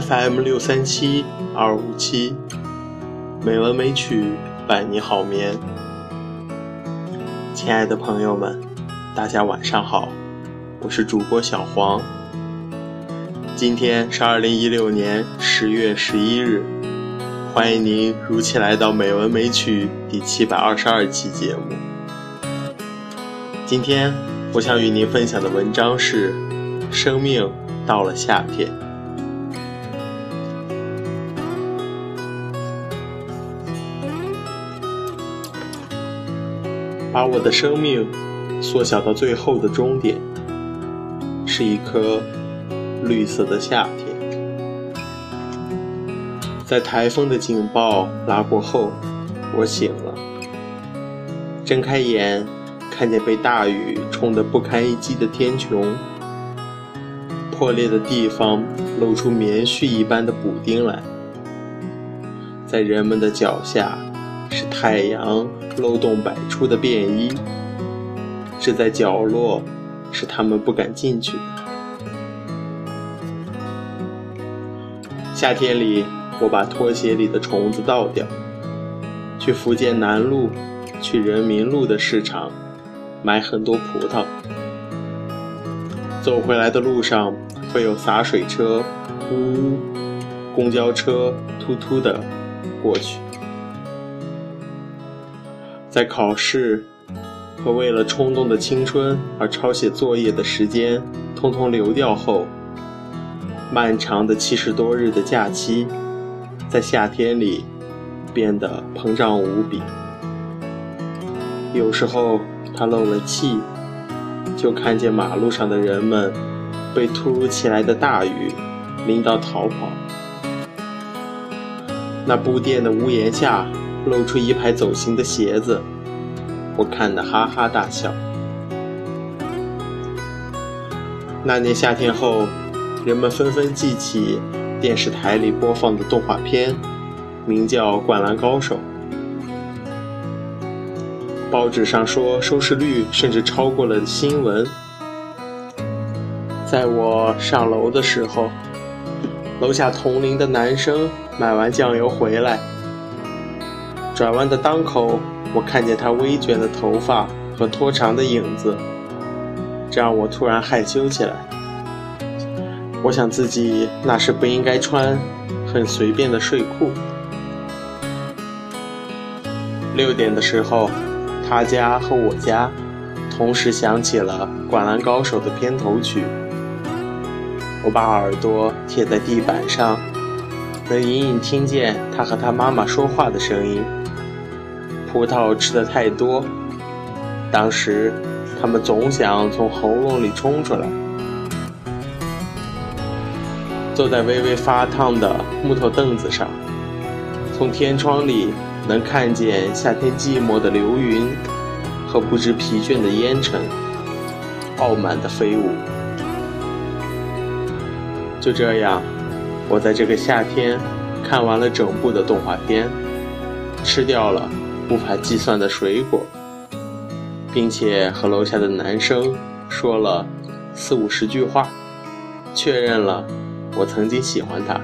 FM 六三七二五七，美文美曲伴你好眠。亲爱的朋友们，大家晚上好，我是主播小黄。今天是二零一六年十月十一日，欢迎您如期来到《美文美曲》第七百二十二期节目。今天我想与您分享的文章是：生命到了夏天。把我的生命缩小到最后的终点，是一颗绿色的夏天。在台风的警报拉过后，我醒了，睁开眼，看见被大雨冲得不堪一击的天穹，破裂的地方露出棉絮一般的补丁来，在人们的脚下是太阳。漏洞百出的便衣，是在角落，是他们不敢进去的。夏天里，我把拖鞋里的虫子倒掉，去福建南路、去人民路的市场买很多葡萄。走回来的路上，会有洒水车呜呜，公交车突突的过去。在考试和为了冲动的青春而抄写作业的时间通通流掉后，漫长的七十多日的假期，在夏天里变得膨胀无比。有时候他漏了气，就看见马路上的人们被突如其来的大雨淋到逃跑。那布店的屋檐下。露出一排走形的鞋子，我看得哈哈大笑。那年夏天后，人们纷纷记起电视台里播放的动画片，名叫《灌篮高手》。报纸上说收视率甚至超过了新闻。在我上楼的时候，楼下同龄的男生买完酱油回来。转弯的当口，我看见他微卷的头发和拖长的影子，这让我突然害羞起来。我想自己那时不应该穿很随便的睡裤。六点的时候，他家和我家同时响起了《灌篮高手》的片头曲。我把耳朵贴在地板上，能隐隐听见他和他妈妈说话的声音。葡萄吃的太多，当时他们总想从喉咙里冲出来。坐在微微发烫的木头凳子上，从天窗里能看见夏天寂寞的流云和不知疲倦的烟尘，傲慢的飞舞。就这样，我在这个夏天看完了整部的动画片，吃掉了。无法计算的水果，并且和楼下的男生说了四五十句话，确认了我曾经喜欢他。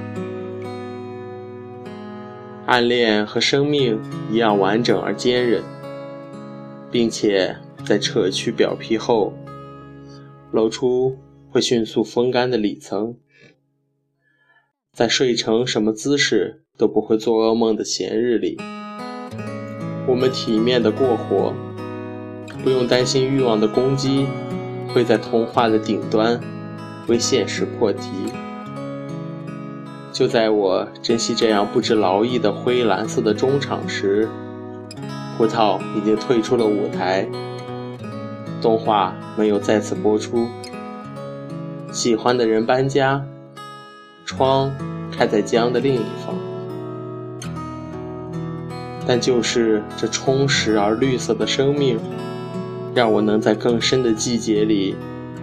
暗恋和生命一样完整而坚韧，并且在扯去表皮后，露出会迅速风干的里层。在睡成什么姿势都不会做噩梦的闲日里。我们体面的过活，不用担心欲望的攻击会在童话的顶端为现实破题。就在我珍惜这样不知劳役的灰蓝色的中场时，葡萄已经退出了舞台，动画没有再次播出。喜欢的人搬家，窗开在江的另一方。但就是这充实而绿色的生命，让我能在更深的季节里，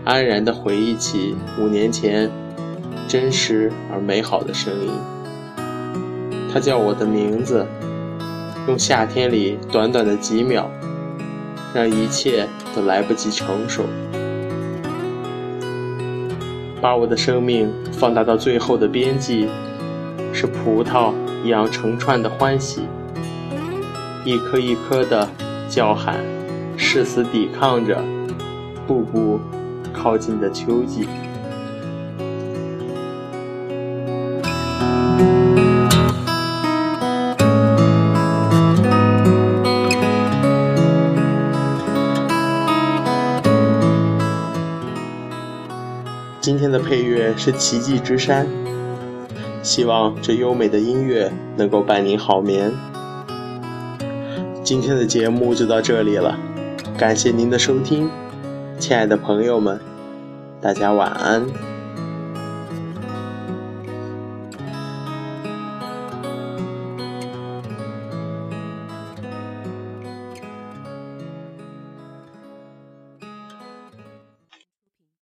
安然地回忆起五年前真实而美好的声音。他叫我的名字，用夏天里短短的几秒，让一切都来不及成熟，把我的生命放大到最后的边际，是葡萄一样成串的欢喜，一颗一颗的叫喊，誓死抵抗着步步靠近的秋季。今天的配乐是《奇迹之山》，希望这优美的音乐能够伴您好眠。今天的节目就到这里了，感谢您的收听，亲爱的朋友们，大家晚安。